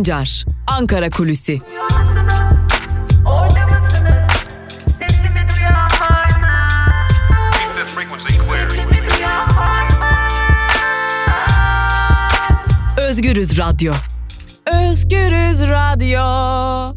Sancar, Ankara Kulüsi. Özgürüz Radyo. Özgürüz Radyo.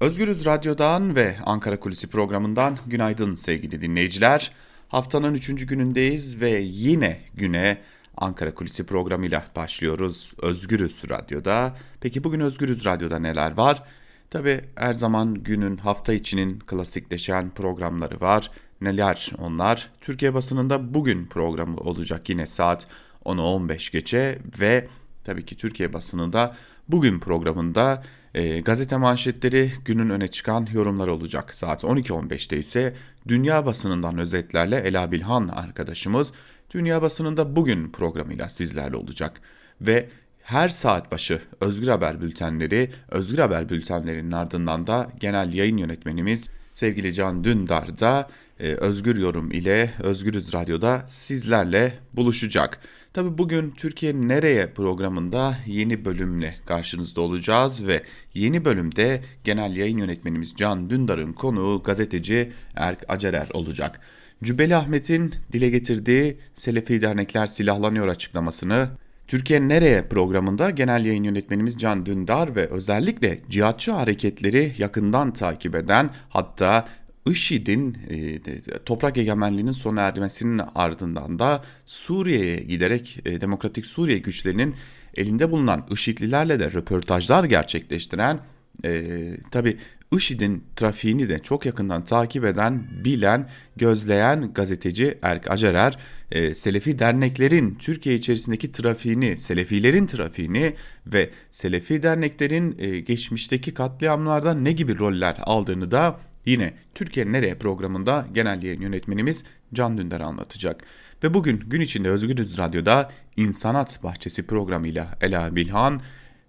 Özgürüz Radyo'dan ve Ankara Kulisi programından günaydın sevgili dinleyiciler. Haftanın üçüncü günündeyiz ve yine güne Ankara Kulisi programıyla başlıyoruz Özgürüz Radyo'da. Peki bugün Özgürüz Radyo'da neler var? Tabi her zaman günün hafta içinin klasikleşen programları var. Neler onlar? Türkiye basınında bugün programı olacak yine saat 10'u 15 geçe ve tabii ki Türkiye basınında bugün programında e, gazete manşetleri günün öne çıkan yorumlar olacak. Saat 12.15'te ise dünya basınından özetlerle Ela Bilhan arkadaşımız dünya basınında bugün programıyla sizlerle olacak. Ve her saat başı Özgür Haber bültenleri, Özgür Haber bültenlerinin ardından da genel yayın yönetmenimiz sevgili Can Dündar da e, Özgür Yorum ile Özgürüz Radyo'da sizlerle buluşacak. Tabi bugün Türkiye Nereye programında yeni bölümle karşınızda olacağız ve yeni bölümde genel yayın yönetmenimiz Can Dündar'ın konuğu gazeteci Erk Acerer olacak. Cübbeli Ahmet'in dile getirdiği Selefi Dernekler Silahlanıyor açıklamasını Türkiye Nereye programında genel yayın yönetmenimiz Can Dündar ve özellikle cihatçı hareketleri yakından takip eden hatta IŞİD'in e, toprak egemenliğinin sona ermesinin ardından da Suriye'ye giderek e, Demokratik Suriye güçlerinin elinde bulunan IŞİD'lilerle de röportajlar gerçekleştiren e, tabi IŞİD'in trafiğini de çok yakından takip eden, bilen, gözleyen gazeteci Erk Acerer, e, Selefi derneklerin Türkiye içerisindeki trafiğini, Selefilerin trafiğini ve Selefi derneklerin e, geçmişteki katliamlarda ne gibi roller aldığını da Yine Türkiye Nereye programında genel yayın yönetmenimiz Can Dündar anlatacak. Ve bugün gün içinde Özgürüz Radyo'da İnsanat Bahçesi programıyla Ela Bilhan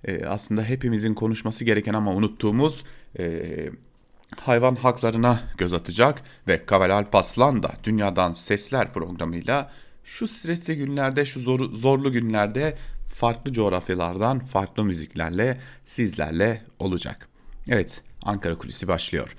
e, aslında hepimizin konuşması gereken ama unuttuğumuz e, hayvan haklarına göz atacak ve Kavel Alpaslan da Dünyadan Sesler programıyla şu stresli günlerde, şu zor, zorlu günlerde farklı coğrafyalardan farklı müziklerle sizlerle olacak. Evet, Ankara Kulisi başlıyor.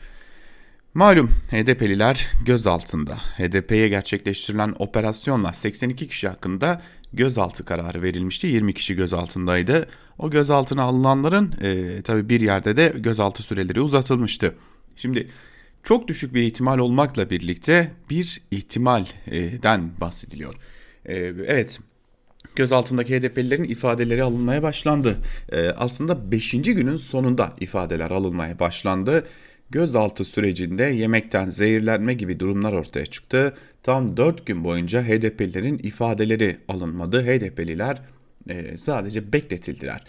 Malum HDP'liler gözaltında. HDP'ye gerçekleştirilen operasyonla 82 kişi hakkında gözaltı kararı verilmişti. 20 kişi gözaltındaydı. O gözaltına alınanların e, tabi bir yerde de gözaltı süreleri uzatılmıştı. Şimdi çok düşük bir ihtimal olmakla birlikte bir ihtimalden bahsediliyor. E, evet gözaltındaki HDP'lilerin ifadeleri alınmaya başlandı. E, aslında 5. günün sonunda ifadeler alınmaya başlandı gözaltı sürecinde yemekten zehirlenme gibi durumlar ortaya çıktı. Tam 4 gün boyunca HDP'lilerin ifadeleri alınmadı. HDP'liler e, sadece bekletildiler.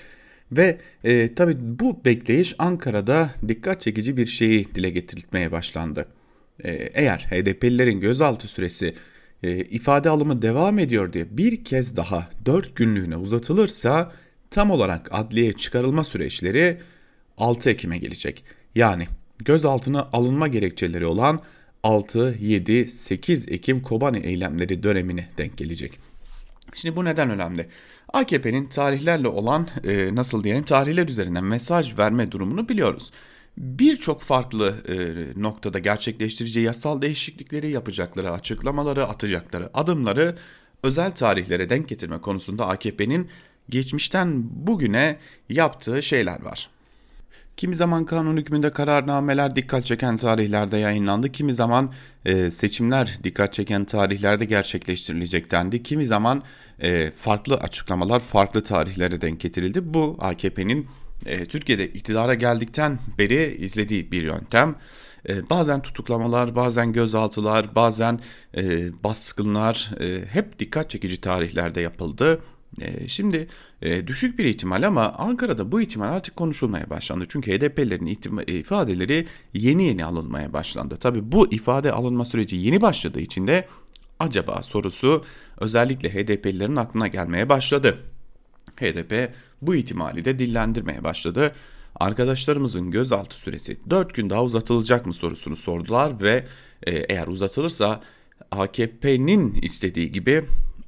Ve e, tabi bu bekleyiş Ankara'da dikkat çekici bir şeyi dile getirilmeye başlandı. E, eğer HDP'lilerin gözaltı süresi e, ifade alımı devam ediyor diye bir kez daha 4 günlüğüne uzatılırsa tam olarak adliye çıkarılma süreçleri 6 Ekim'e gelecek. Yani gözaltına alınma gerekçeleri olan 6, 7, 8 Ekim Kobani eylemleri dönemine denk gelecek. Şimdi bu neden önemli? AKP'nin tarihlerle olan e, nasıl diyelim tarihler üzerinden mesaj verme durumunu biliyoruz. Birçok farklı e, noktada gerçekleştireceği yasal değişiklikleri yapacakları, açıklamaları, atacakları adımları özel tarihlere denk getirme konusunda AKP'nin geçmişten bugüne yaptığı şeyler var. Kimi zaman kanun hükmünde kararnameler dikkat çeken tarihlerde yayınlandı. Kimi zaman e, seçimler dikkat çeken tarihlerde gerçekleştirilecek dendi. Kimi zaman e, farklı açıklamalar farklı tarihlere denk getirildi. Bu AKP'nin e, Türkiye'de iktidara geldikten beri izlediği bir yöntem. E, bazen tutuklamalar, bazen gözaltılar, bazen e, baskınlar e, hep dikkat çekici tarihlerde yapıldı. E, şimdi e, düşük bir ihtimal ama Ankara'da bu ihtimal artık konuşulmaya başlandı. Çünkü HDP'lerin ifadeleri yeni yeni alınmaya başlandı. Tabi bu ifade alınma süreci yeni başladığı için de acaba sorusu özellikle HDP'lilerin aklına gelmeye başladı. HDP bu ihtimali de dillendirmeye başladı. Arkadaşlarımızın gözaltı süresi 4 gün daha uzatılacak mı sorusunu sordular ve e, eğer uzatılırsa AKP'nin istediği gibi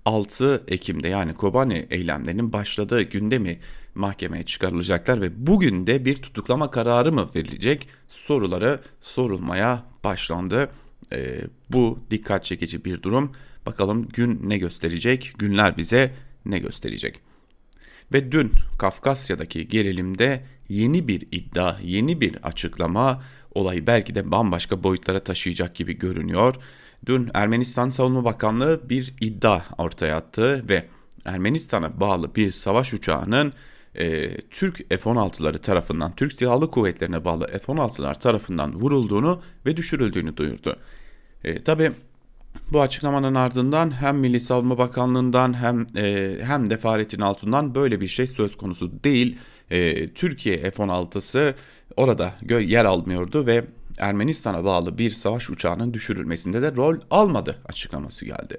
6 Ekim'de yani Kobani eylemlerinin başladığı günde mi mahkemeye çıkarılacaklar ve bugün de bir tutuklama kararı mı verilecek soruları sorulmaya başlandı. E, bu dikkat çekici bir durum. Bakalım gün ne gösterecek, günler bize ne gösterecek. Ve dün Kafkasya'daki gerilimde yeni bir iddia, yeni bir açıklama olayı belki de bambaşka boyutlara taşıyacak gibi görünüyor. Dün Ermenistan Savunma Bakanlığı bir iddia ortaya attı ve Ermenistan'a bağlı bir savaş uçağının e, Türk F-16'ları tarafından, Türk Silahlı Kuvvetlerine bağlı F-16'lar tarafından vurulduğunu ve düşürüldüğünü duyurdu. E, Tabi bu açıklamanın ardından hem Milli Savunma Bakanlığı'ndan hem e, hem de Fahrettin Altun'dan böyle bir şey söz konusu değil. E, Türkiye F-16'sı orada yer almıyordu ve Ermenistan'a bağlı bir savaş uçağının düşürülmesinde de rol almadı açıklaması geldi.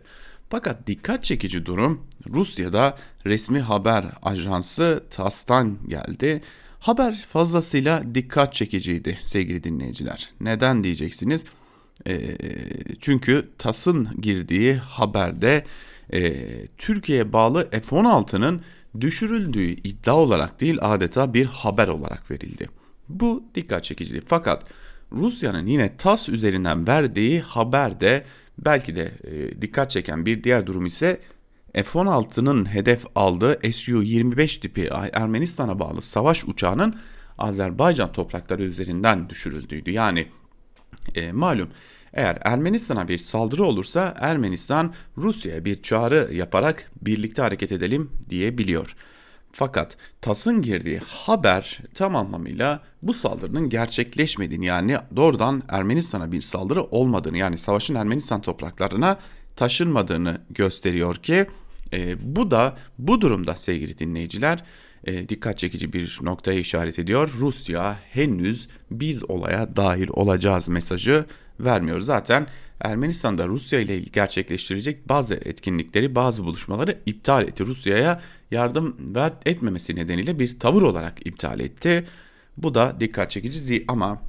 Fakat dikkat çekici durum Rusya'da resmi haber ajansı TASS'tan geldi. Haber fazlasıyla dikkat çekiciydi sevgili dinleyiciler. Neden diyeceksiniz? E, çünkü TAS'ın girdiği haberde e, Türkiye'ye bağlı F-16'nın düşürüldüğü iddia olarak değil adeta bir haber olarak verildi. Bu dikkat çekiciydi. Fakat Rusya'nın yine TAS üzerinden verdiği haberde belki de e, dikkat çeken bir diğer durum ise F-16'nın hedef aldığı Su-25 tipi Ermenistan'a bağlı savaş uçağının Azerbaycan toprakları üzerinden düşürüldüğüydü. Yani e, malum eğer Ermenistan'a bir saldırı olursa Ermenistan Rusya'ya bir çağrı yaparak birlikte hareket edelim diyebiliyor. Fakat TAS'ın girdiği haber tam anlamıyla bu saldırının gerçekleşmediğini yani doğrudan Ermenistan'a bir saldırı olmadığını yani savaşın Ermenistan topraklarına taşınmadığını gösteriyor ki e, bu da bu durumda sevgili dinleyiciler e, dikkat çekici bir noktaya işaret ediyor. Rusya henüz biz olaya dahil olacağız mesajı vermiyor. Zaten Ermenistan'da Rusya ile gerçekleştirecek bazı etkinlikleri, bazı buluşmaları iptal etti. Rusya'ya yardım etmemesi nedeniyle bir tavır olarak iptal etti. Bu da dikkat çekici ama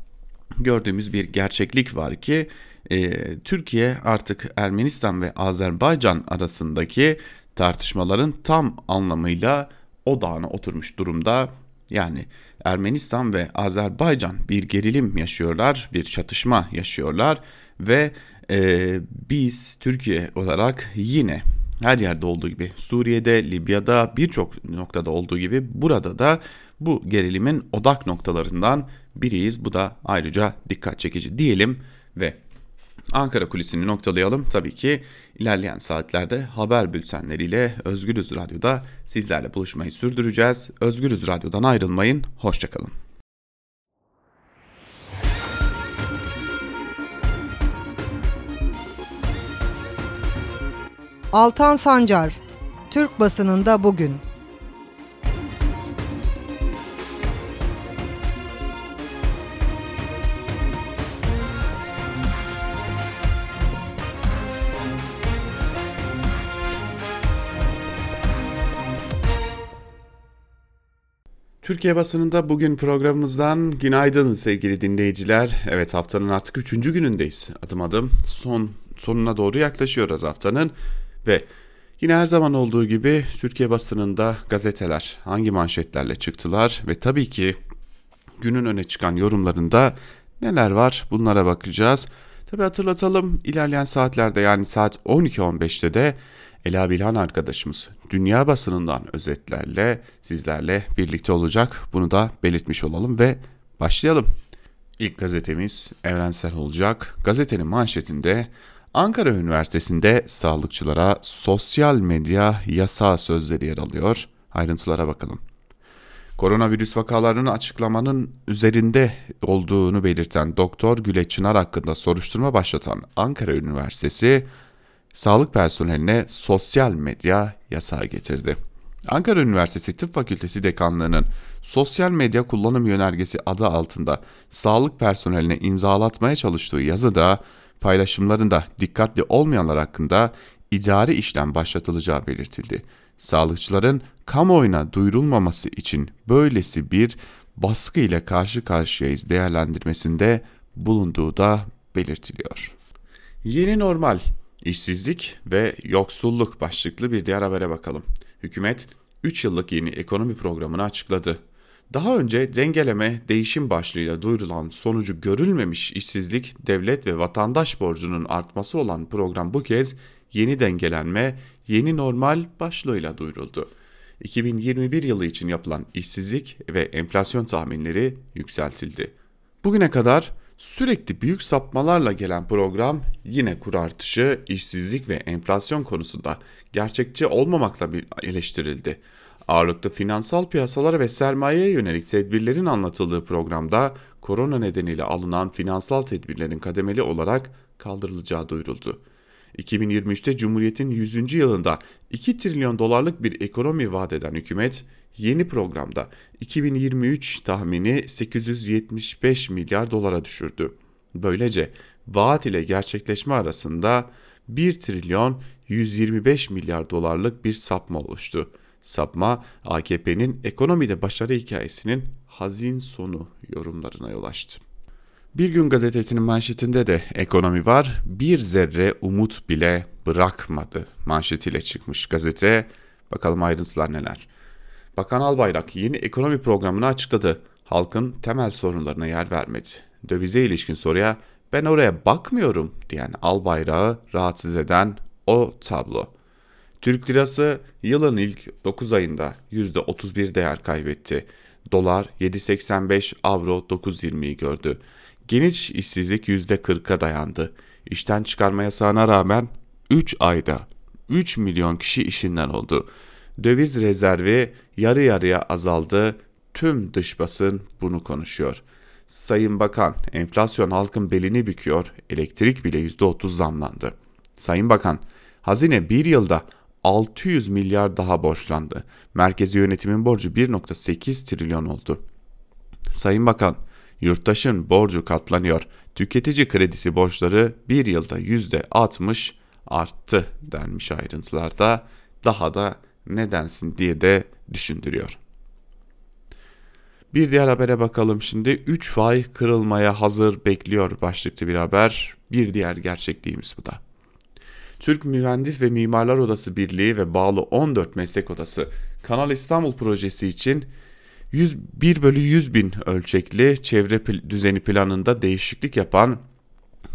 gördüğümüz bir gerçeklik var ki e, Türkiye artık Ermenistan ve Azerbaycan arasındaki tartışmaların tam anlamıyla odağına oturmuş durumda. Yani Ermenistan ve Azerbaycan bir gerilim yaşıyorlar, bir çatışma yaşıyorlar ve e, biz Türkiye olarak yine her yerde olduğu gibi Suriye'de, Libya'da birçok noktada olduğu gibi burada da bu gerilimin odak noktalarından biriyiz. Bu da ayrıca dikkat çekici diyelim ve Ankara kulisini noktalayalım. Tabii ki ilerleyen saatlerde haber bültenleriyle Özgürüz Radyo'da sizlerle buluşmayı sürdüreceğiz. Özgürüz Radyo'dan ayrılmayın. Hoşçakalın. Altan Sancar, Türk basınında bugün. Türkiye basınında bugün programımızdan günaydın sevgili dinleyiciler. Evet haftanın artık üçüncü günündeyiz. Adım adım son sonuna doğru yaklaşıyoruz haftanın. Ve yine her zaman olduğu gibi Türkiye basınında gazeteler hangi manşetlerle çıktılar ve tabii ki günün öne çıkan yorumlarında neler var bunlara bakacağız. Tabii hatırlatalım ilerleyen saatlerde yani saat 12.15'te de Ela Bilhan arkadaşımız dünya basınından özetlerle sizlerle birlikte olacak. Bunu da belirtmiş olalım ve başlayalım. İlk gazetemiz evrensel olacak. Gazetenin manşetinde Ankara Üniversitesi'nde sağlıkçılara sosyal medya yasa sözleri yer alıyor. Ayrıntılara bakalım. Koronavirüs vakalarının açıklamanın üzerinde olduğunu belirten Doktor Güle Çınar hakkında soruşturma başlatan Ankara Üniversitesi, sağlık personeline sosyal medya yasağı getirdi. Ankara Üniversitesi Tıp Fakültesi Dekanlığı'nın sosyal medya kullanım yönergesi adı altında sağlık personeline imzalatmaya çalıştığı yazıda paylaşımlarında dikkatli olmayanlar hakkında idari işlem başlatılacağı belirtildi. Sağlıkçıların kamuoyuna duyurulmaması için böylesi bir baskı ile karşı karşıyayız değerlendirmesinde bulunduğu da belirtiliyor. Yeni normal, işsizlik ve yoksulluk başlıklı bir diğer habere bakalım. Hükümet 3 yıllık yeni ekonomi programını açıkladı. Daha önce dengeleme değişim başlığıyla duyurulan sonucu görülmemiş işsizlik, devlet ve vatandaş borcunun artması olan program bu kez yeni dengelenme, yeni normal başlığıyla duyuruldu. 2021 yılı için yapılan işsizlik ve enflasyon tahminleri yükseltildi. Bugüne kadar sürekli büyük sapmalarla gelen program yine kur artışı, işsizlik ve enflasyon konusunda gerçekçi olmamakla eleştirildi. Ağırlıklı finansal piyasalara ve sermayeye yönelik tedbirlerin anlatıldığı programda korona nedeniyle alınan finansal tedbirlerin kademeli olarak kaldırılacağı duyuruldu. 2023'te Cumhuriyet'in 100. yılında 2 trilyon dolarlık bir ekonomi vaat eden hükümet yeni programda 2023 tahmini 875 milyar dolara düşürdü. Böylece vaat ile gerçekleşme arasında 1 trilyon 125 milyar dolarlık bir sapma oluştu. Sapma AKP'nin ekonomide başarı hikayesinin hazin sonu yorumlarına yol açtı. Bir gün gazetesinin manşetinde de ekonomi var, bir zerre umut bile bırakmadı manşetiyle çıkmış gazete. Bakalım ayrıntılar neler. Bakan Albayrak yeni ekonomi programını açıkladı. Halkın temel sorunlarına yer vermedi. Dövize ilişkin soruya ben oraya bakmıyorum diyen Albayrak'ı rahatsız eden o tablo. Türk lirası yılın ilk 9 ayında %31 değer kaybetti. Dolar 7.85, avro 9.20'yi gördü. Geniş işsizlik %40'a dayandı. İşten çıkarma yasağına rağmen 3 ayda 3 milyon kişi işinden oldu. Döviz rezervi yarı yarıya azaldı. Tüm dış basın bunu konuşuyor. Sayın Bakan, enflasyon halkın belini büküyor, elektrik bile %30 zamlandı. Sayın Bakan, hazine bir yılda 600 milyar daha borçlandı. Merkezi yönetimin borcu 1.8 trilyon oldu. Sayın Bakan, yurttaşın borcu katlanıyor. Tüketici kredisi borçları bir yılda %60 arttı denmiş ayrıntılarda. Daha da nedensin diye de düşündürüyor. Bir diğer habere bakalım şimdi. 3 fay kırılmaya hazır bekliyor başlıklı bir haber. Bir diğer gerçekliğimiz bu da. Türk Mühendis ve Mimarlar Odası Birliği ve bağlı 14 meslek odası Kanal İstanbul projesi için 101 bölü 100 bin ölçekli çevre düzeni planında değişiklik yapan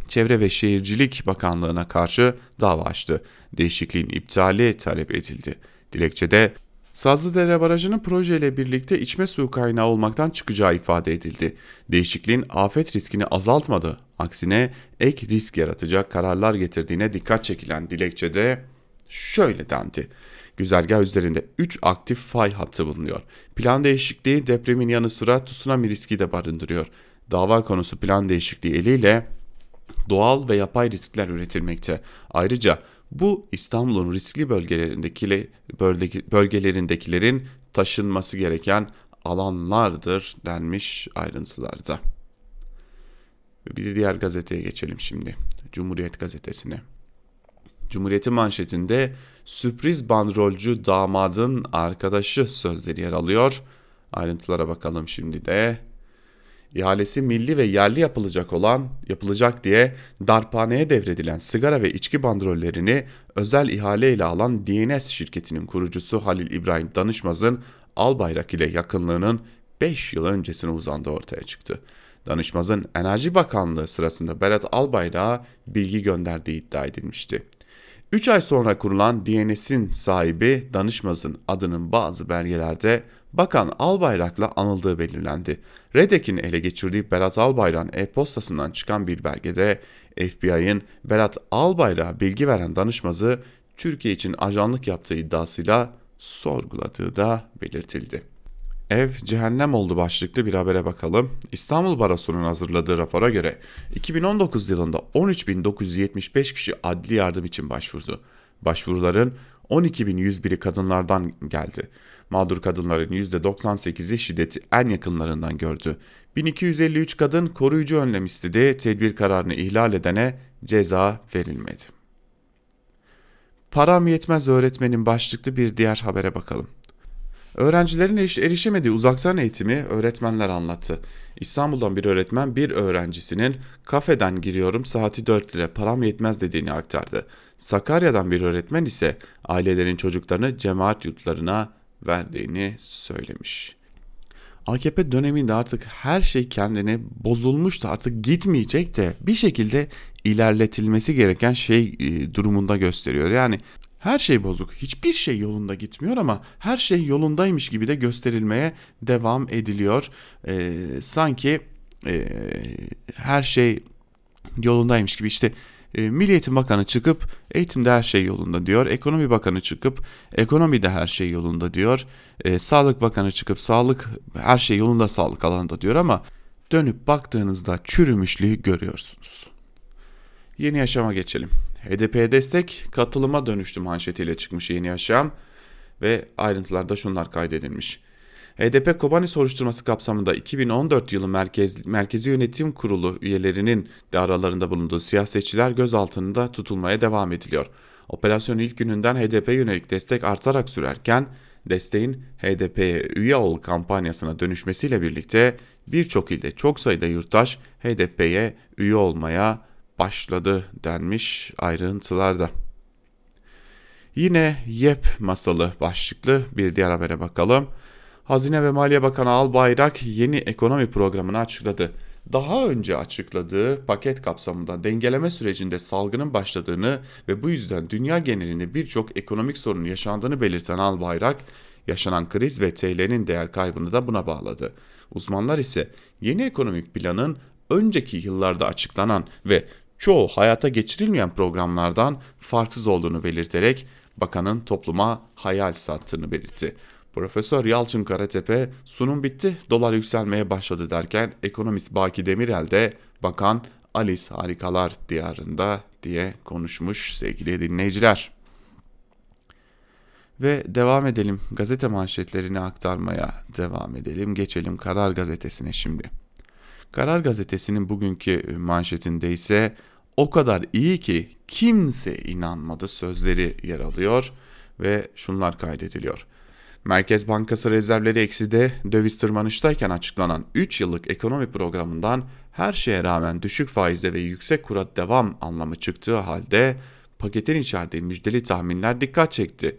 Çevre ve Şehircilik Bakanlığı'na karşı dava açtı. Değişikliğin iptali talep edildi. Dilekçede Sazlıdere Barajı'nın projeyle birlikte içme suyu kaynağı olmaktan çıkacağı ifade edildi. Değişikliğin afet riskini azaltmadı, aksine ek risk yaratacak kararlar getirdiğine dikkat çekilen dilekçede şöyle dendi. Güzergah üzerinde 3 aktif fay hattı bulunuyor. Plan değişikliği depremin yanı sıra tsunami riski de barındırıyor. Dava konusu plan değişikliği eliyle doğal ve yapay riskler üretilmekte. Ayrıca bu İstanbul'un riskli bölgelerindekilerin taşınması gereken alanlardır denmiş ayrıntılarda. Bir diğer gazeteye geçelim şimdi. Cumhuriyet gazetesine. Cumhuriyet'in manşetinde sürpriz bandrolcü damadın arkadaşı sözleri yer alıyor. Ayrıntılara bakalım şimdi de ihalesi milli ve yerli yapılacak olan yapılacak diye darphaneye devredilen sigara ve içki bandrollerini özel ihale ile alan DNS şirketinin kurucusu Halil İbrahim Danışmaz'ın Albayrak ile yakınlığının 5 yıl öncesine uzandığı ortaya çıktı. Danışmaz'ın Enerji Bakanlığı sırasında Berat Albayrak'a bilgi gönderdiği iddia edilmişti. 3 ay sonra kurulan DNS'in sahibi Danışmaz'ın adının bazı belgelerde Bakan Albayrak'la anıldığı belirlendi. Redek'in ele geçirdiği Berat Albayrak'ın e-postasından çıkan bir belgede FBI'ın Berat Albayrak'a bilgi veren danışmazı Türkiye için ajanlık yaptığı iddiasıyla sorguladığı da belirtildi. Ev cehennem oldu başlıklı bir habere bakalım. İstanbul Barosu'nun hazırladığı rapora göre 2019 yılında 13.975 kişi adli yardım için başvurdu. Başvuruların 12.101'i kadınlardan geldi. Mağdur kadınların %98'i şiddeti en yakınlarından gördü. 1253 kadın koruyucu önlem istedi, tedbir kararını ihlal edene ceza verilmedi. Param yetmez öğretmenin başlıklı bir diğer habere bakalım. Öğrencilerin erişemediği uzaktan eğitimi öğretmenler anlattı. İstanbul'dan bir öğretmen bir öğrencisinin kafeden giriyorum saati 4 lira param yetmez dediğini aktardı. Sakarya'dan bir öğretmen ise ailelerin çocuklarını cemaat yurtlarına verdiğini söylemiş. AKP döneminde artık her şey kendine bozulmuştu artık gitmeyecek de bir şekilde ilerletilmesi gereken şey e, durumunda gösteriyor. Yani her şey bozuk. Hiçbir şey yolunda gitmiyor ama her şey yolundaymış gibi de gösterilmeye devam ediliyor. Ee, sanki e, her şey yolundaymış gibi işte e, Milli Eğitim Bakanı çıkıp eğitimde her şey yolunda diyor. Ekonomi Bakanı çıkıp ekonomide her şey yolunda diyor. E, Sağlık Bakanı çıkıp sağlık her şey yolunda sağlık alanında diyor ama dönüp baktığınızda çürümüşlüğü görüyorsunuz. Yeni yaşama geçelim. HDP'ye destek katılıma dönüştü manşetiyle çıkmış Yeni Yaşam ve ayrıntılarda şunlar kaydedilmiş. HDP Kobani soruşturması kapsamında 2014 yılı Merkez, Merkezi Yönetim Kurulu üyelerinin de aralarında bulunduğu siyasetçiler gözaltında tutulmaya devam ediliyor. Operasyon ilk gününden HDP yönelik destek artarak sürerken desteğin HDP'ye üye ol kampanyasına dönüşmesiyle birlikte birçok ilde çok sayıda yurttaş HDP'ye üye olmaya başladı denmiş ayrıntılarda. Yine YEP masalı başlıklı bir diğer habere bakalım. Hazine ve Maliye Bakanı Albayrak yeni ekonomi programını açıkladı. Daha önce açıkladığı paket kapsamında dengeleme sürecinde salgının başladığını ve bu yüzden dünya genelinde birçok ekonomik sorun yaşandığını belirten Albayrak, yaşanan kriz ve TL'nin değer kaybını da buna bağladı. Uzmanlar ise yeni ekonomik planın önceki yıllarda açıklanan ve çoğu hayata geçirilmeyen programlardan farksız olduğunu belirterek bakanın topluma hayal sattığını belirtti. Profesör Yalçın Karatepe sunum bitti dolar yükselmeye başladı derken ekonomist Baki Demirel de bakan Alice harikalar diyarında diye konuşmuş sevgili dinleyiciler. Ve devam edelim gazete manşetlerini aktarmaya devam edelim. Geçelim Karar Gazetesi'ne şimdi. Karar Gazetesi'nin bugünkü manşetinde ise o kadar iyi ki kimse inanmadı sözleri yer alıyor ve şunlar kaydediliyor. Merkez Bankası rezervleri ekside döviz tırmanıştayken açıklanan 3 yıllık ekonomi programından her şeye rağmen düşük faize ve yüksek kura devam anlamı çıktığı halde paketin içerdiği müjdeli tahminler dikkat çekti.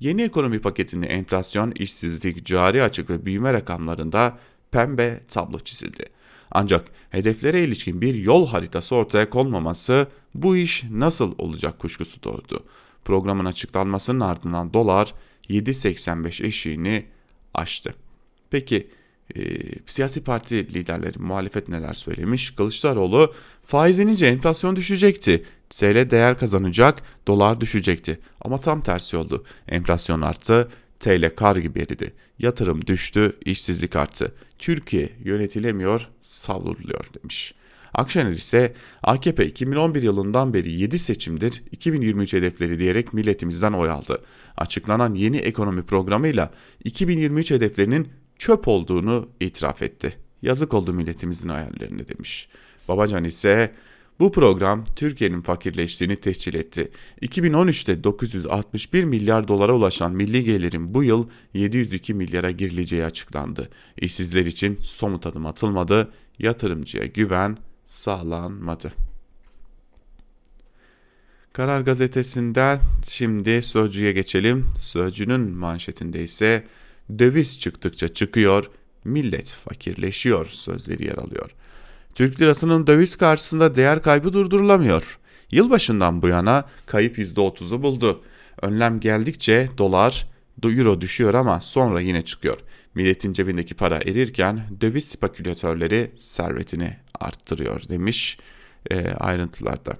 Yeni ekonomi paketinde enflasyon, işsizlik, cari açık ve büyüme rakamlarında pembe tablo çizildi. Ancak hedeflere ilişkin bir yol haritası ortaya konmaması bu iş nasıl olacak kuşkusu doğurdu. Programın açıklanmasının ardından dolar 7.85 eşiğini aştı. Peki e, siyasi parti liderleri muhalefet neler söylemiş? Kılıçdaroğlu faiz inince enflasyon düşecekti. TL değer kazanacak, dolar düşecekti. Ama tam tersi oldu. Enflasyon arttı, TL kar gibi eridi. Yatırım düştü, işsizlik arttı. Türkiye yönetilemiyor, savruluyor demiş. Akşener ise AKP 2011 yılından beri 7 seçimdir 2023 hedefleri diyerek milletimizden oy aldı. Açıklanan yeni ekonomi programıyla 2023 hedeflerinin çöp olduğunu itiraf etti. Yazık oldu milletimizin hayallerine demiş. Babacan ise bu program Türkiye'nin fakirleştiğini tescil etti. 2013'te 961 milyar dolara ulaşan milli gelirin bu yıl 702 milyara girileceği açıklandı. İşsizler için somut adım atılmadı, yatırımcıya güven sağlanmadı. Karar gazetesinden şimdi Sözcü'ye geçelim. Sözcü'nün manşetinde ise döviz çıktıkça çıkıyor, millet fakirleşiyor sözleri yer alıyor. Türk lirasının döviz karşısında değer kaybı durdurulamıyor. Yılbaşından bu yana kayıp %30'u buldu. Önlem geldikçe dolar, euro düşüyor ama sonra yine çıkıyor. Milletin cebindeki para erirken döviz spekülatörleri servetini arttırıyor demiş e, ayrıntılarda.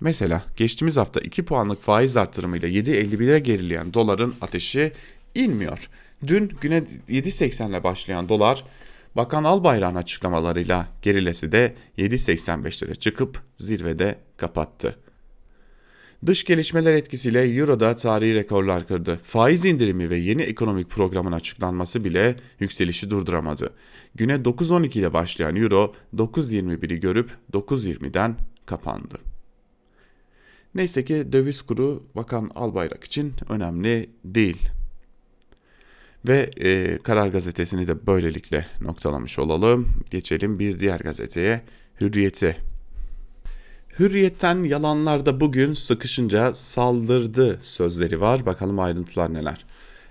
Mesela geçtiğimiz hafta 2 puanlık faiz artırımıyla 7.51'e gerileyen doların ateşi inmiyor. Dün güne 7.80 ile başlayan dolar Bakan Albayrak'ın açıklamalarıyla gerilesi de 7.85'lere çıkıp zirvede kapattı. Dış gelişmeler etkisiyle Euro'da tarihi rekorlar kırdı. Faiz indirimi ve yeni ekonomik programın açıklanması bile yükselişi durduramadı. Güne 9.12 ile başlayan Euro 9.21'i görüp 9.20'den kapandı. Neyse ki döviz kuru Bakan Albayrak için önemli değil. Ve e, Karar Gazetesi'ni de böylelikle noktalamış olalım. Geçelim bir diğer gazeteye Hürriyet'e. Hürriyetten yalanlarda bugün sıkışınca saldırdı sözleri var. Bakalım ayrıntılar neler.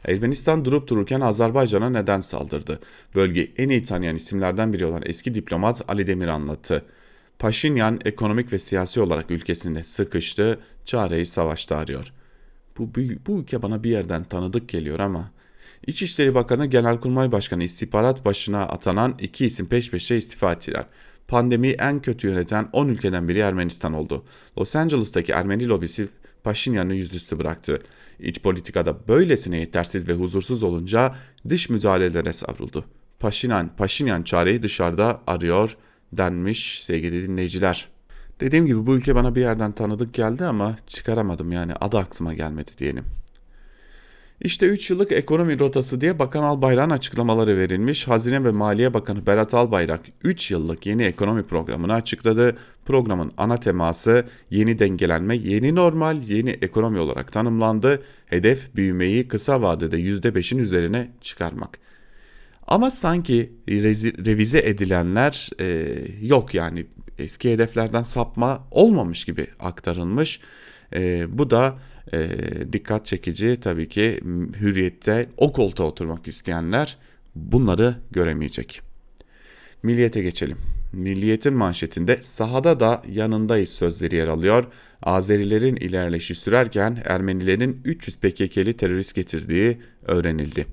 Ermenistan durup dururken Azerbaycan'a neden saldırdı? Bölge en iyi tanıyan isimlerden biri olan eski diplomat Ali Demir anlattı. Paşinyan ekonomik ve siyasi olarak ülkesinde sıkıştı, çareyi savaşta arıyor. Bu, bu ülke bana bir yerden tanıdık geliyor ama İçişleri Bakanı Genelkurmay Başkanı istihbarat başına atanan iki isim peş peşe istifa ettiler. Pandemiyi en kötü yöneten 10 ülkeden biri Ermenistan oldu. Los Angeles'taki Ermeni lobisi Paşinyan'ı yüzüstü bıraktı. İç politikada böylesine yetersiz ve huzursuz olunca dış müdahalelere savruldu. Paşinyan, Paşinyan çareyi dışarıda arıyor denmiş sevgili dinleyiciler. Dediğim gibi bu ülke bana bir yerden tanıdık geldi ama çıkaramadım yani adı aklıma gelmedi diyelim. İşte 3 yıllık ekonomi rotası diye Bakan Albayrak'ın açıklamaları verilmiş. Hazine ve Maliye Bakanı Berat Albayrak 3 yıllık yeni ekonomi programını açıkladı. Programın ana teması yeni dengelenme, yeni normal, yeni ekonomi olarak tanımlandı. Hedef büyümeyi kısa vadede %5'in üzerine çıkarmak. Ama sanki revize edilenler e, yok yani eski hedeflerden sapma olmamış gibi aktarılmış. E, bu da e, dikkat çekici tabii ki hürriyette o koltuğa oturmak isteyenler bunları göremeyecek. Milliyete geçelim. Milliyetin manşetinde sahada da yanındayız sözleri yer alıyor. Azerilerin ilerleyişi sürerken Ermenilerin 300 PKK'li terörist getirdiği öğrenildi.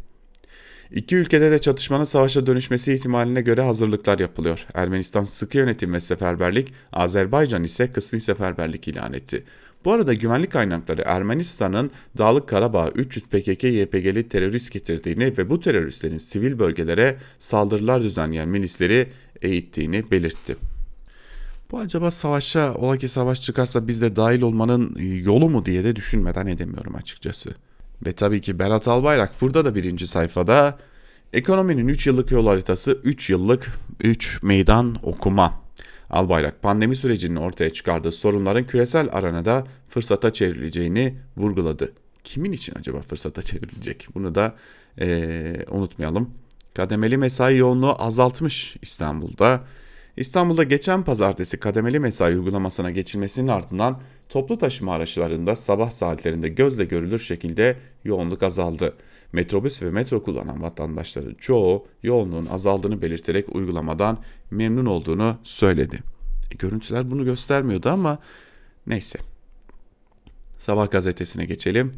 İki ülkede de çatışmanın savaşa dönüşmesi ihtimaline göre hazırlıklar yapılıyor. Ermenistan sıkı yönetim ve seferberlik, Azerbaycan ise kısmi seferberlik ilan etti. Bu arada güvenlik kaynakları Ermenistan'ın Dağlık Karabağ 300 PKK-YPG'li terörist getirdiğini ve bu teröristlerin sivil bölgelere saldırılar düzenleyen milisleri eğittiğini belirtti. Bu acaba savaşa, ola ki savaş çıkarsa biz de dahil olmanın yolu mu diye de düşünmeden edemiyorum açıkçası. Ve tabii ki Berat Albayrak burada da birinci sayfada ekonominin 3 yıllık yol haritası 3 yıllık 3 meydan okuma. Albayrak pandemi sürecinin ortaya çıkardığı sorunların küresel aranada fırsata çevrileceğini vurguladı. Kimin için acaba fırsata çevrilecek? Bunu da e, unutmayalım. Kademeli mesai yoğunluğu azaltmış İstanbul'da. İstanbul'da geçen pazartesi kademeli mesai uygulamasına geçilmesinin ardından toplu taşıma araçlarında sabah saatlerinde gözle görülür şekilde yoğunluk azaldı. Metrobüs ve metro kullanan vatandaşların çoğu yoğunluğun azaldığını belirterek uygulamadan memnun olduğunu söyledi. E, görüntüler bunu göstermiyordu ama neyse. Sabah gazetesine geçelim.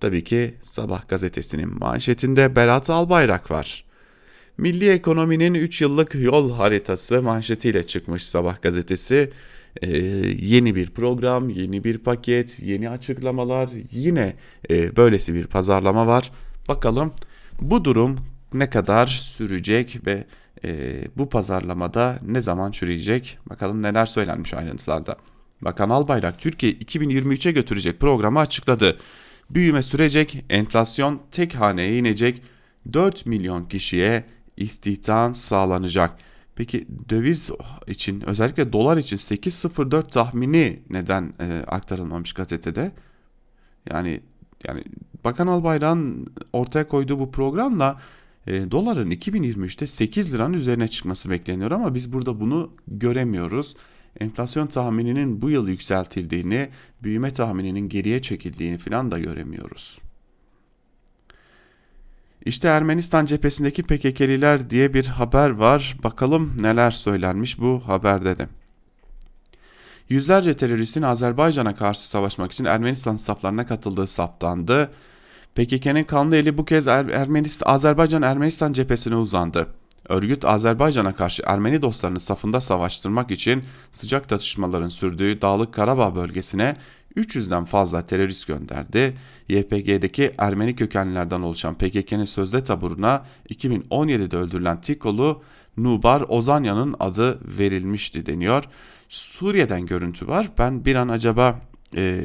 Tabii ki Sabah gazetesinin manşetinde Berat Albayrak var. Milli ekonominin 3 yıllık yol haritası manşetiyle çıkmış Sabah gazetesi. Ee, yeni bir program, yeni bir paket, yeni açıklamalar, yine e, böylesi bir pazarlama var. Bakalım bu durum ne kadar sürecek ve e, bu pazarlamada ne zaman çürüyecek? Bakalım neler söylenmiş ayrıntılarda. Bakan Albayrak Türkiye 2023'e götürecek programı açıkladı. Büyüme sürecek, enflasyon tek haneye inecek, 4 milyon kişiye istihdam sağlanacak. Peki döviz için özellikle dolar için 8.04 tahmini neden e, aktarılmamış gazetede? Yani yani Bakan Albayrak'ın ortaya koyduğu bu programla e, doların 2023'te 8 liranın üzerine çıkması bekleniyor ama biz burada bunu göremiyoruz. Enflasyon tahmininin bu yıl yükseltildiğini, büyüme tahmininin geriye çekildiğini falan da göremiyoruz. İşte Ermenistan cephesindeki PKK'liler diye bir haber var. Bakalım neler söylenmiş bu haberde de. Yüzlerce teröristin Azerbaycan'a karşı savaşmak için Ermenistan saflarına katıldığı saptandı. PKK'nın kanlı eli bu kez er Ermenistan, Azerbaycan Ermenistan cephesine uzandı. Örgüt Azerbaycan'a karşı Ermeni dostlarını safında savaştırmak için sıcak tartışmaların sürdüğü Dağlık Karabağ bölgesine 300'den fazla terörist gönderdi. YPG'deki Ermeni kökenlilerden oluşan PKK'nın sözde taburuna 2017'de öldürülen Tikolu Nubar Ozanya'nın adı verilmişti deniyor. Suriye'den görüntü var. Ben bir an acaba e,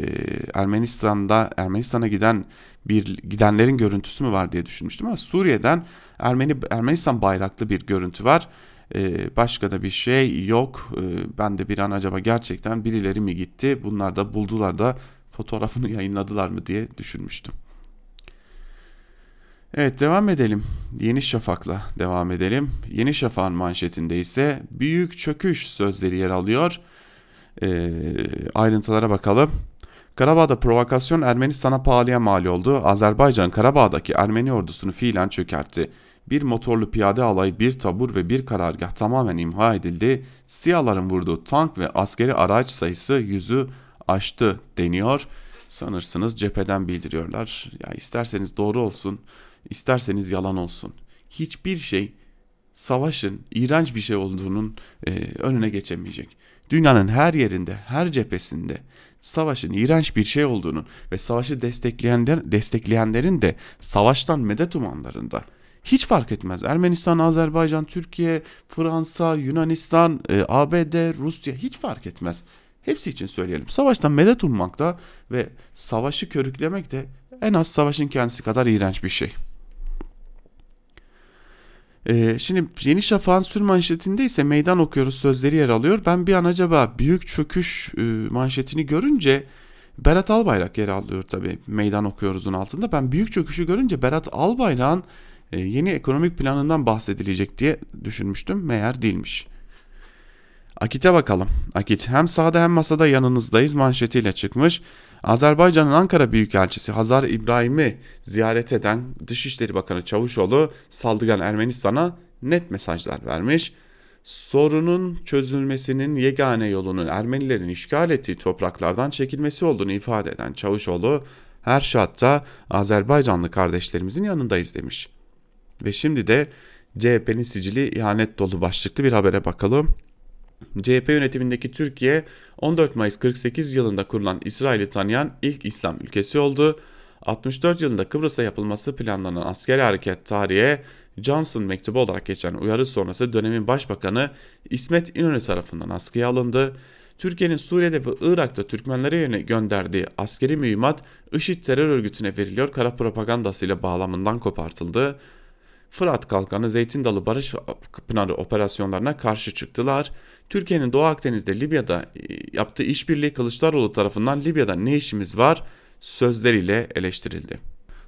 Ermenistan'da Ermenistan'a giden bir gidenlerin görüntüsü mü var diye düşünmüştüm ama Suriye'den Ermeni Ermenistan bayraklı bir görüntü var. Ee, başka da bir şey yok. Ee, ben de bir an acaba gerçekten birileri mi gitti? Bunlar da buldular da fotoğrafını yayınladılar mı diye düşünmüştüm. Evet devam edelim. Yeni Şafak'la devam edelim. Yeni Şafak'ın manşetinde ise büyük çöküş sözleri yer alıyor. E, ayrıntılara bakalım. Karabağ'da provokasyon Ermenistan'a pahalıya mal oldu. Azerbaycan Karabağ'daki Ermeni ordusunu fiilen çökertti. Bir motorlu piyade alay, bir tabur ve bir karargah tamamen imha edildi. Siyahların vurduğu tank ve askeri araç sayısı yüzü aştı deniyor. Sanırsınız cepheden bildiriyorlar. Ya isterseniz doğru olsun, isterseniz yalan olsun. Hiçbir şey savaşın iğrenç bir şey olduğunun e, önüne geçemeyecek. Dünyanın her yerinde, her cephesinde savaşın iğrenç bir şey olduğunun ve savaşı destekleyenler, destekleyenlerin de savaştan medet umanlarında hiç fark etmez. Ermenistan, Azerbaycan, Türkiye, Fransa, Yunanistan, e, ABD, Rusya hiç fark etmez. Hepsi için söyleyelim. Savaştan medet ummak da ve savaşı körüklemek de en az savaşın kendisi kadar iğrenç bir şey. Ee, şimdi Yeni Şafak'ın sür manşetinde ise meydan okuyoruz sözleri yer alıyor. Ben bir an acaba büyük çöküş e, manşetini görünce Berat Albayrak yer alıyor tabii meydan okuyoruzun altında. Ben büyük çöküşü görünce Berat Albayrak'ın yeni ekonomik planından bahsedilecek diye düşünmüştüm. Meğer değilmiş. Akit'e bakalım. Akit hem sahada hem masada yanınızdayız manşetiyle çıkmış. Azerbaycan'ın Ankara Büyükelçisi Hazar İbrahim'i ziyaret eden Dışişleri Bakanı Çavuşoğlu saldırgan Ermenistan'a net mesajlar vermiş. Sorunun çözülmesinin yegane yolunun Ermenilerin işgal ettiği topraklardan çekilmesi olduğunu ifade eden Çavuşoğlu her şartta Azerbaycanlı kardeşlerimizin yanındayız demiş. Ve şimdi de CHP'nin sicili ihanet dolu başlıklı bir habere bakalım. CHP yönetimindeki Türkiye 14 Mayıs 48 yılında kurulan İsrail'i tanıyan ilk İslam ülkesi oldu. 64 yılında Kıbrıs'a yapılması planlanan askeri hareket tarihe Johnson mektubu olarak geçen uyarı sonrası dönemin başbakanı İsmet İnönü tarafından askıya alındı. Türkiye'nin Suriye'de ve Irak'ta Türkmenlere yöne gönderdiği askeri mühimmat IŞİD terör örgütüne veriliyor kara propagandasıyla bağlamından kopartıldı. Fırat Kalkanı Zeytin Dalı Barış Pınarı operasyonlarına karşı çıktılar. Türkiye'nin Doğu Akdeniz'de Libya'da e, yaptığı işbirliği Kılıçdaroğlu tarafından Libya'da ne işimiz var sözleriyle eleştirildi.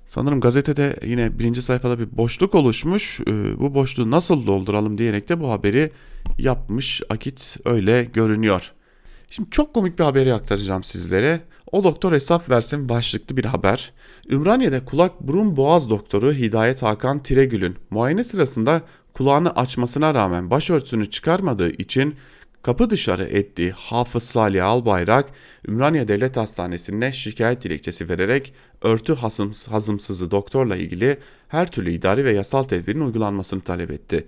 Sanırım gazetede yine birinci sayfada bir boşluk oluşmuş. E, bu boşluğu nasıl dolduralım diyerek de bu haberi yapmış. Akit öyle görünüyor. Şimdi çok komik bir haberi aktaracağım sizlere. O doktor hesap versin başlıklı bir haber. Ümraniye'de kulak burun boğaz doktoru Hidayet Hakan Tiregül'ün muayene sırasında kulağını açmasına rağmen başörtüsünü çıkarmadığı için kapı dışarı ettiği Hafız Salih Albayrak Ümraniye Devlet Hastanesi'ne şikayet dilekçesi vererek örtü hazımsızı doktorla ilgili her türlü idari ve yasal tedbirin uygulanmasını talep etti.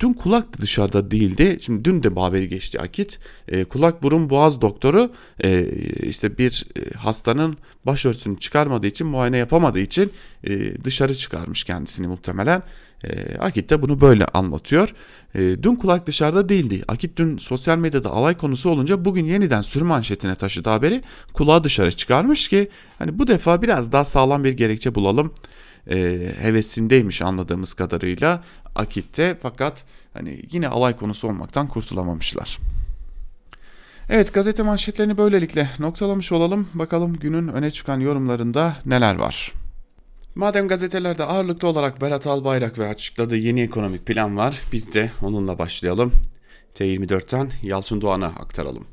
Dün kulak dışarıda değildi. Şimdi dün de haberi geçti Akit. E, kulak burun boğaz doktoru e, işte bir e, hastanın başörtüsünü çıkarmadığı için muayene yapamadığı için e, dışarı çıkarmış kendisini muhtemelen. E, Akit de bunu böyle anlatıyor. E, dün kulak dışarıda değildi. Akit dün sosyal medyada alay konusu olunca bugün yeniden sür manşetine taşıdı haberi. Kulağı dışarı çıkarmış ki hani bu defa biraz daha sağlam bir gerekçe bulalım e, hevesindeymiş anladığımız kadarıyla Akit'te fakat hani yine alay konusu olmaktan kurtulamamışlar. Evet gazete manşetlerini böylelikle noktalamış olalım. Bakalım günün öne çıkan yorumlarında neler var. Madem gazetelerde ağırlıklı olarak Berat Albayrak ve açıkladığı yeni ekonomik plan var, biz de onunla başlayalım. T24'ten Yalçın Doğan'a aktaralım.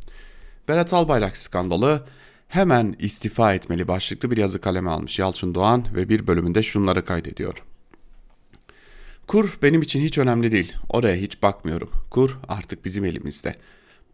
Berat Albayrak skandalı hemen istifa etmeli başlıklı bir yazı kaleme almış Yalçın Doğan ve bir bölümünde şunları kaydediyor. Kur benim için hiç önemli değil. Oraya hiç bakmıyorum. Kur artık bizim elimizde.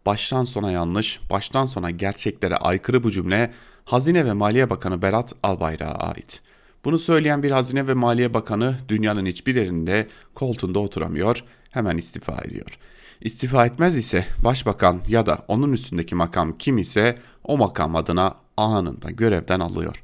Baştan sona yanlış, baştan sona gerçeklere aykırı bu cümle Hazine ve Maliye Bakanı Berat Albayrak'a ait. Bunu söyleyen bir Hazine ve Maliye Bakanı dünyanın hiçbir yerinde koltuğunda oturamıyor, hemen istifa ediyor. İstifa etmez ise başbakan ya da onun üstündeki makam kim ise o makam adına anında görevden alıyor.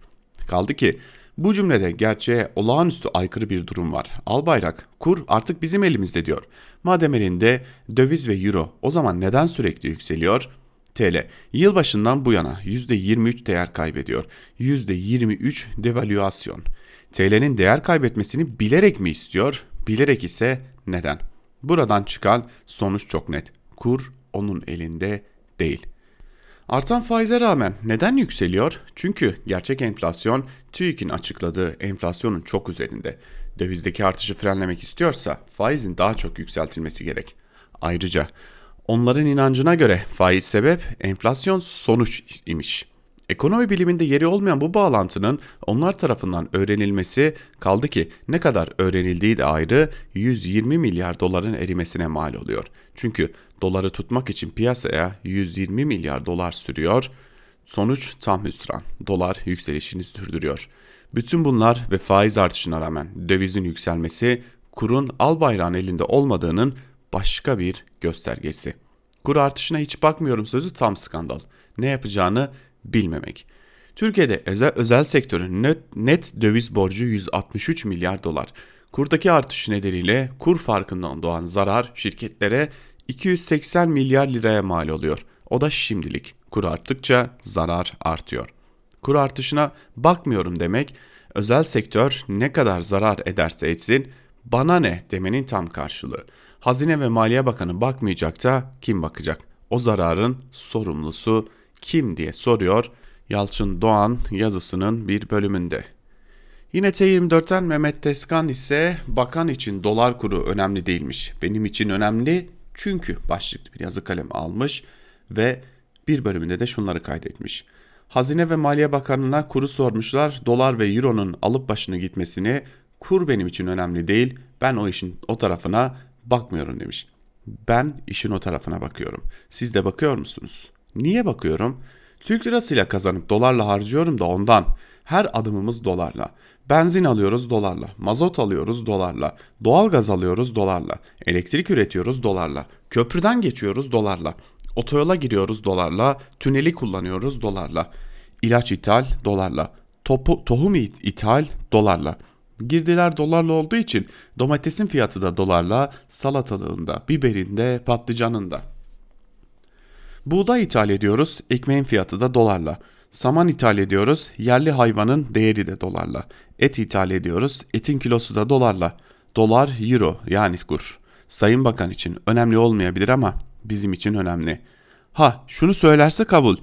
Kaldı ki bu cümlede gerçeğe olağanüstü aykırı bir durum var. Albayrak, kur artık bizim elimizde diyor. Madem elinde döviz ve euro o zaman neden sürekli yükseliyor? TL yılbaşından bu yana %23 değer kaybediyor. %23 devalüasyon. TL'nin değer kaybetmesini bilerek mi istiyor? Bilerek ise neden? Buradan çıkan sonuç çok net. Kur onun elinde değil. Artan faize rağmen neden yükseliyor? Çünkü gerçek enflasyon TÜİK'in açıkladığı enflasyonun çok üzerinde. Dövizdeki artışı frenlemek istiyorsa faizin daha çok yükseltilmesi gerek. Ayrıca onların inancına göre faiz sebep enflasyon sonuç imiş. Ekonomi biliminde yeri olmayan bu bağlantının onlar tarafından öğrenilmesi kaldı ki ne kadar öğrenildiği de ayrı 120 milyar doların erimesine mal oluyor. Çünkü doları tutmak için piyasaya 120 milyar dolar sürüyor. Sonuç tam hüsran. Dolar yükselişini sürdürüyor. Bütün bunlar ve faiz artışına rağmen dövizin yükselmesi kurun al bayrağın elinde olmadığının başka bir göstergesi. Kur artışına hiç bakmıyorum sözü tam skandal. Ne yapacağını bilmemek. Türkiye'de özel, özel sektörün net, net döviz borcu 163 milyar dolar. Kurdaki artış nedeniyle kur farkından doğan zarar şirketlere 280 milyar liraya mal oluyor. O da şimdilik. Kur arttıkça zarar artıyor. Kur artışına bakmıyorum demek özel sektör ne kadar zarar ederse etsin bana ne demenin tam karşılığı. Hazine ve Maliye Bakanı bakmayacak da kim bakacak? O zararın sorumlusu kim diye soruyor Yalçın Doğan yazısının bir bölümünde. Yine T24'ten Mehmet Teskan ise bakan için dolar kuru önemli değilmiş. Benim için önemli çünkü başlıklı bir yazı kalem almış ve bir bölümünde de şunları kaydetmiş. Hazine ve Maliye Bakanı'na kuru sormuşlar. Dolar ve Euro'nun alıp başını gitmesini kur benim için önemli değil. Ben o işin o tarafına bakmıyorum demiş. Ben işin o tarafına bakıyorum. Siz de bakıyor musunuz? Niye bakıyorum? Türk lirasıyla kazanıp dolarla harcıyorum da ondan. Her adımımız dolarla. Benzin alıyoruz dolarla, mazot alıyoruz dolarla, doğalgaz alıyoruz dolarla, elektrik üretiyoruz dolarla, köprüden geçiyoruz dolarla, otoyola giriyoruz dolarla, tüneli kullanıyoruz dolarla, ilaç ithal dolarla, topu, tohum ithal dolarla. Girdiler dolarla olduğu için domatesin fiyatı da dolarla, salatalığında, biberinde, patlıcanında. Buğday ithal ediyoruz, ekmeğin fiyatı da dolarla. Saman ithal ediyoruz, yerli hayvanın değeri de dolarla. Et ithal ediyoruz, etin kilosu da dolarla. Dolar, euro yani kur. Sayın Bakan için önemli olmayabilir ama bizim için önemli. Ha şunu söylerse kabul.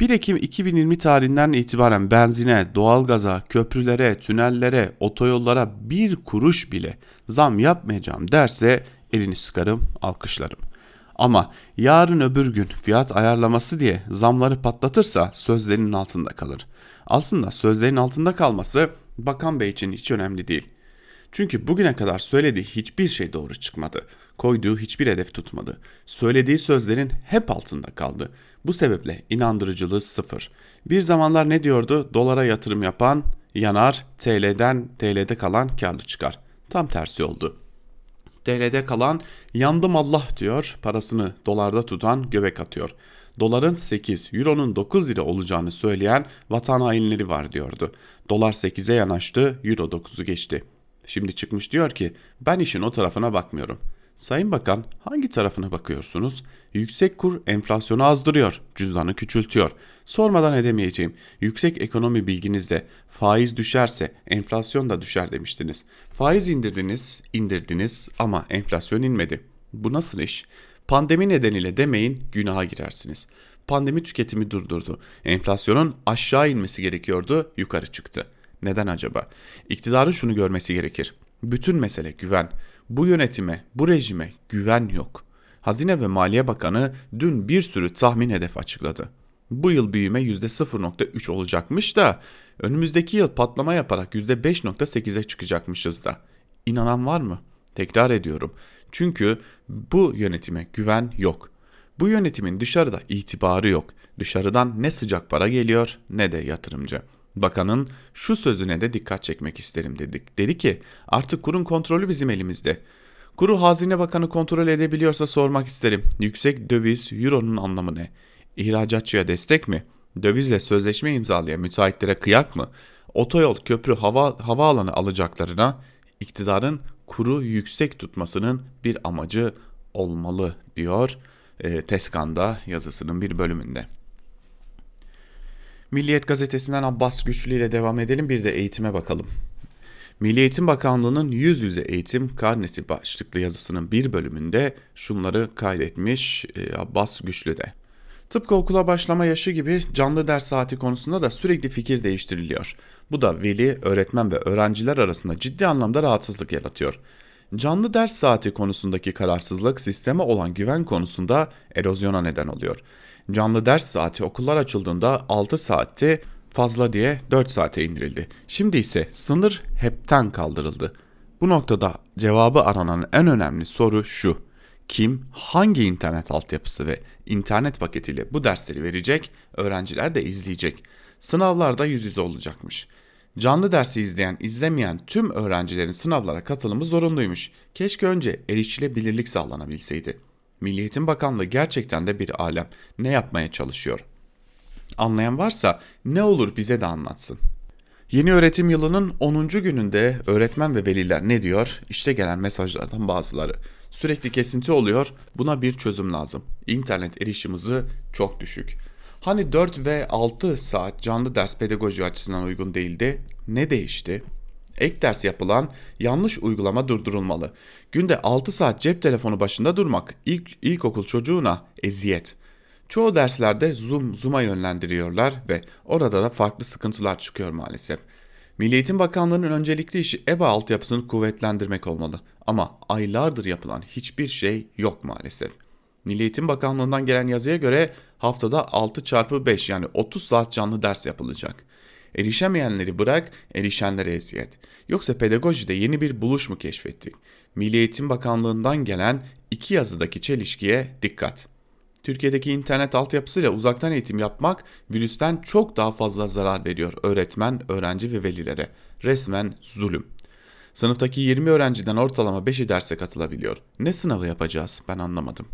1 Ekim 2020 tarihinden itibaren benzine, doğalgaza, köprülere, tünellere, otoyollara bir kuruş bile zam yapmayacağım derse elini sıkarım, alkışlarım. Ama yarın öbür gün fiyat ayarlaması diye zamları patlatırsa sözlerinin altında kalır. Aslında sözlerin altında kalması Bakan Bey için hiç önemli değil. Çünkü bugüne kadar söylediği hiçbir şey doğru çıkmadı. Koyduğu hiçbir hedef tutmadı. Söylediği sözlerin hep altında kaldı. Bu sebeple inandırıcılığı sıfır. Bir zamanlar ne diyordu? Dolara yatırım yapan yanar, TL'den TL'de kalan karlı çıkar. Tam tersi oldu. TL'de kalan yandım Allah diyor, parasını dolarda tutan göbek atıyor. Doların 8, Euro'nun 9 lira olacağını söyleyen vatan hainleri var diyordu. Dolar 8'e yanaştı, Euro 9'u geçti. Şimdi çıkmış diyor ki ben işin o tarafına bakmıyorum. Sayın Bakan hangi tarafına bakıyorsunuz? Yüksek kur enflasyonu azdırıyor, cüzdanı küçültüyor. Sormadan edemeyeceğim. Yüksek ekonomi bilginizle faiz düşerse enflasyon da düşer demiştiniz. Faiz indirdiniz, indirdiniz ama enflasyon inmedi. Bu nasıl iş? Pandemi nedeniyle demeyin günaha girersiniz. Pandemi tüketimi durdurdu. Enflasyonun aşağı inmesi gerekiyordu, yukarı çıktı. Neden acaba? İktidarın şunu görmesi gerekir. Bütün mesele güven. Bu yönetime, bu rejime güven yok. Hazine ve Maliye Bakanı dün bir sürü tahmin hedef açıkladı. Bu yıl büyüme %0.3 olacakmış da önümüzdeki yıl patlama yaparak %5.8'e çıkacakmışız da. İnanan var mı? Tekrar ediyorum. Çünkü bu yönetime güven yok. Bu yönetimin dışarıda itibarı yok. Dışarıdan ne sıcak para geliyor ne de yatırımcı. Bakanın şu sözüne de dikkat çekmek isterim dedik. Dedi ki artık kurun kontrolü bizim elimizde. Kuru Hazine Bakanı kontrol edebiliyorsa sormak isterim. Yüksek döviz, euronun anlamı ne? İhracatçıya destek mi? Dövizle sözleşme imzalayan müteahhitlere kıyak mı? Otoyol, köprü, hava, havaalanı alacaklarına iktidarın kuru yüksek tutmasının bir amacı olmalı diyor e, Teskan'da yazısının bir bölümünde. Milliyet gazetesinden Abbas Güçlü ile devam edelim bir de eğitime bakalım. Milli Eğitim Bakanlığı'nın yüz yüze eğitim karnesi başlıklı yazısının bir bölümünde şunları kaydetmiş e, Abbas Güçlü de. Tıpkı okula başlama yaşı gibi canlı ders saati konusunda da sürekli fikir değiştiriliyor. Bu da veli, öğretmen ve öğrenciler arasında ciddi anlamda rahatsızlık yaratıyor. Canlı ders saati konusundaki kararsızlık sisteme olan güven konusunda erozyona neden oluyor. Canlı ders saati okullar açıldığında 6 saatti fazla diye 4 saate indirildi. Şimdi ise sınır hepten kaldırıldı. Bu noktada cevabı aranan en önemli soru şu. Kim, hangi internet altyapısı ve internet paketiyle bu dersleri verecek, öğrenciler de izleyecek. Sınavlarda yüz yüze olacakmış. Canlı dersi izleyen, izlemeyen tüm öğrencilerin sınavlara katılımı zorunluymuş. Keşke önce erişilebilirlik sağlanabilseydi. Milli Eğitim Bakanlığı gerçekten de bir alem. Ne yapmaya çalışıyor? Anlayan varsa ne olur bize de anlatsın. Yeni öğretim yılının 10. gününde öğretmen ve veliler ne diyor? İşte gelen mesajlardan bazıları. Sürekli kesinti oluyor. Buna bir çözüm lazım. İnternet erişim hızı çok düşük. Hani 4 ve 6 saat canlı ders pedagoji açısından uygun değildi. Ne değişti? Ek ders yapılan yanlış uygulama durdurulmalı. Günde 6 saat cep telefonu başında durmak ilk ilkokul çocuğuna eziyet. Çoğu derslerde Zoom Zoom'a yönlendiriyorlar ve orada da farklı sıkıntılar çıkıyor maalesef. Milli Eğitim Bakanlığı'nın öncelikli işi EBA altyapısını kuvvetlendirmek olmalı. Ama aylardır yapılan hiçbir şey yok maalesef. Milli Eğitim Bakanlığı'ndan gelen yazıya göre haftada 6 çarpı 5 yani 30 saat canlı ders yapılacak. Erişemeyenleri bırak, erişenlere eziyet. Yoksa pedagojide yeni bir buluş mu keşfettik? Milli Eğitim Bakanlığı'ndan gelen iki yazıdaki çelişkiye dikkat. Türkiye'deki internet altyapısıyla uzaktan eğitim yapmak virüsten çok daha fazla zarar veriyor öğretmen, öğrenci ve velilere. Resmen zulüm. Sınıftaki 20 öğrenciden ortalama 5'i derse katılabiliyor. Ne sınavı yapacağız ben anlamadım.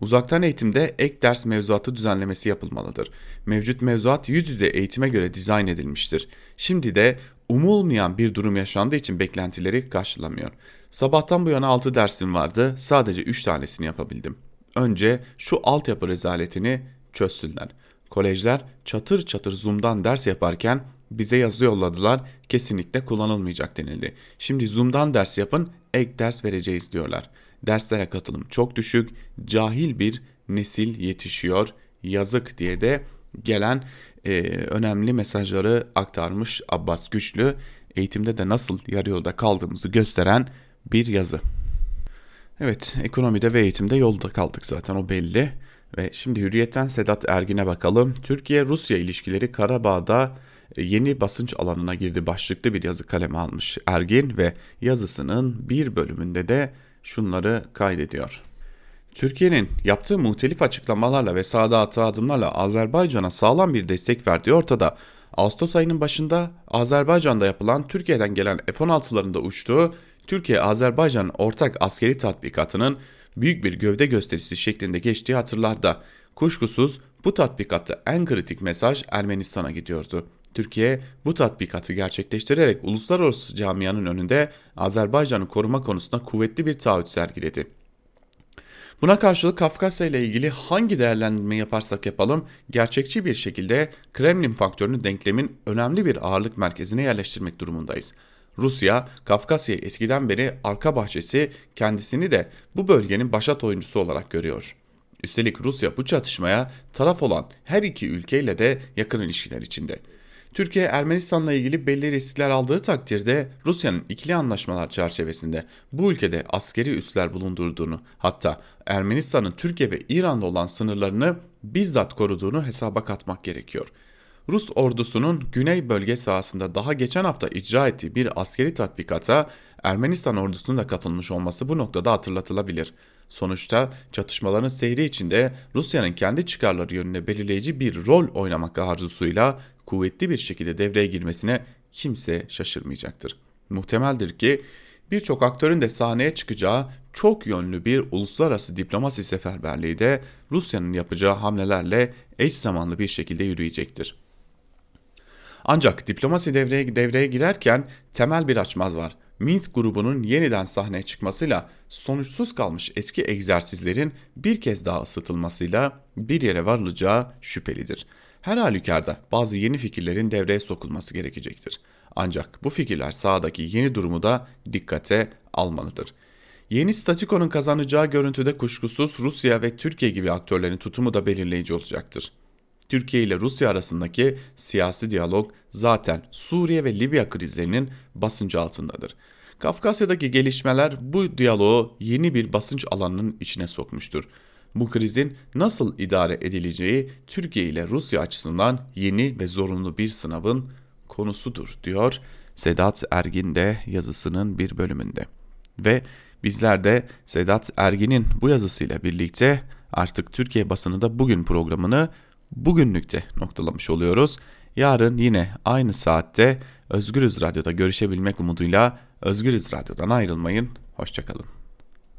Uzaktan eğitimde ek ders mevzuatı düzenlemesi yapılmalıdır. Mevcut mevzuat yüz yüze eğitime göre dizayn edilmiştir. Şimdi de umulmayan bir durum yaşandığı için beklentileri karşılamıyor. Sabahtan bu yana 6 dersim vardı, sadece 3 tanesini yapabildim. Önce şu altyapı rezaletini çözsünler. Kolejler çatır çatır Zoom'dan ders yaparken bize yazı yolladılar kesinlikle kullanılmayacak denildi. Şimdi Zoom'dan ders yapın ek ders vereceğiz diyorlar. Derslere katılım çok düşük, cahil bir nesil yetişiyor. Yazık diye de gelen e, önemli mesajları aktarmış Abbas Güçlü. Eğitimde de nasıl yarı yolda kaldığımızı gösteren bir yazı. Evet, ekonomide ve eğitimde yolda kaldık zaten o belli. Ve şimdi Hürriyet'ten Sedat Ergin'e bakalım. Türkiye-Rusya ilişkileri Karabağ'da e, yeni basınç alanına girdi başlıklı bir yazı kaleme almış Ergin ve yazısının bir bölümünde de şunları kaydediyor. Türkiye'nin yaptığı muhtelif açıklamalarla ve sahada attığı adımlarla Azerbaycan'a sağlam bir destek verdiği ortada. Ağustos ayının başında Azerbaycan'da yapılan Türkiye'den gelen F-16'larında uçtuğu Türkiye-Azerbaycan ortak askeri tatbikatının büyük bir gövde gösterisi şeklinde geçtiği hatırlarda. Kuşkusuz bu tatbikatta en kritik mesaj Ermenistan'a gidiyordu. Türkiye bu tatbikatı gerçekleştirerek uluslararası camianın önünde Azerbaycan'ı koruma konusunda kuvvetli bir taahhüt sergiledi. Buna karşılık Kafkasya ile ilgili hangi değerlendirme yaparsak yapalım gerçekçi bir şekilde Kremlin faktörünü denklemin önemli bir ağırlık merkezine yerleştirmek durumundayız. Rusya, Kafkasya'yı eskiden beri arka bahçesi kendisini de bu bölgenin başat oyuncusu olarak görüyor. Üstelik Rusya bu çatışmaya taraf olan her iki ülkeyle de yakın ilişkiler içinde. Türkiye Ermenistan'la ilgili belli riskler aldığı takdirde Rusya'nın ikili anlaşmalar çerçevesinde bu ülkede askeri üsler bulundurduğunu hatta Ermenistan'ın Türkiye ve İran'da olan sınırlarını bizzat koruduğunu hesaba katmak gerekiyor. Rus ordusunun güney bölge sahasında daha geçen hafta icra ettiği bir askeri tatbikata Ermenistan ordusunun da katılmış olması bu noktada hatırlatılabilir. Sonuçta çatışmaların seyri içinde Rusya'nın kendi çıkarları yönüne belirleyici bir rol oynamak arzusuyla kuvvetli bir şekilde devreye girmesine kimse şaşırmayacaktır. Muhtemeldir ki birçok aktörün de sahneye çıkacağı çok yönlü bir uluslararası diplomasi seferberliği de Rusya'nın yapacağı hamlelerle eş zamanlı bir şekilde yürüyecektir. Ancak diplomasi devreye, devreye girerken temel bir açmaz var. Minsk grubunun yeniden sahneye çıkmasıyla sonuçsuz kalmış eski egzersizlerin bir kez daha ısıtılmasıyla bir yere varılacağı şüphelidir. Her halükarda bazı yeni fikirlerin devreye sokulması gerekecektir. Ancak bu fikirler sahadaki yeni durumu da dikkate almalıdır. Yeni statükonun kazanacağı görüntüde kuşkusuz Rusya ve Türkiye gibi aktörlerin tutumu da belirleyici olacaktır. Türkiye ile Rusya arasındaki siyasi diyalog zaten Suriye ve Libya krizlerinin basıncı altındadır. Kafkasya'daki gelişmeler bu diyaloğu yeni bir basınç alanının içine sokmuştur. Bu krizin nasıl idare edileceği Türkiye ile Rusya açısından yeni ve zorunlu bir sınavın konusudur diyor Sedat Ergin de yazısının bir bölümünde. Ve bizler de Sedat Ergin'in bu yazısıyla birlikte artık Türkiye basınında bugün programını bugünlükte noktalamış oluyoruz. Yarın yine aynı saatte Özgürüz Radyo'da görüşebilmek umuduyla Özgürüz Radyo'dan ayrılmayın. Hoşçakalın.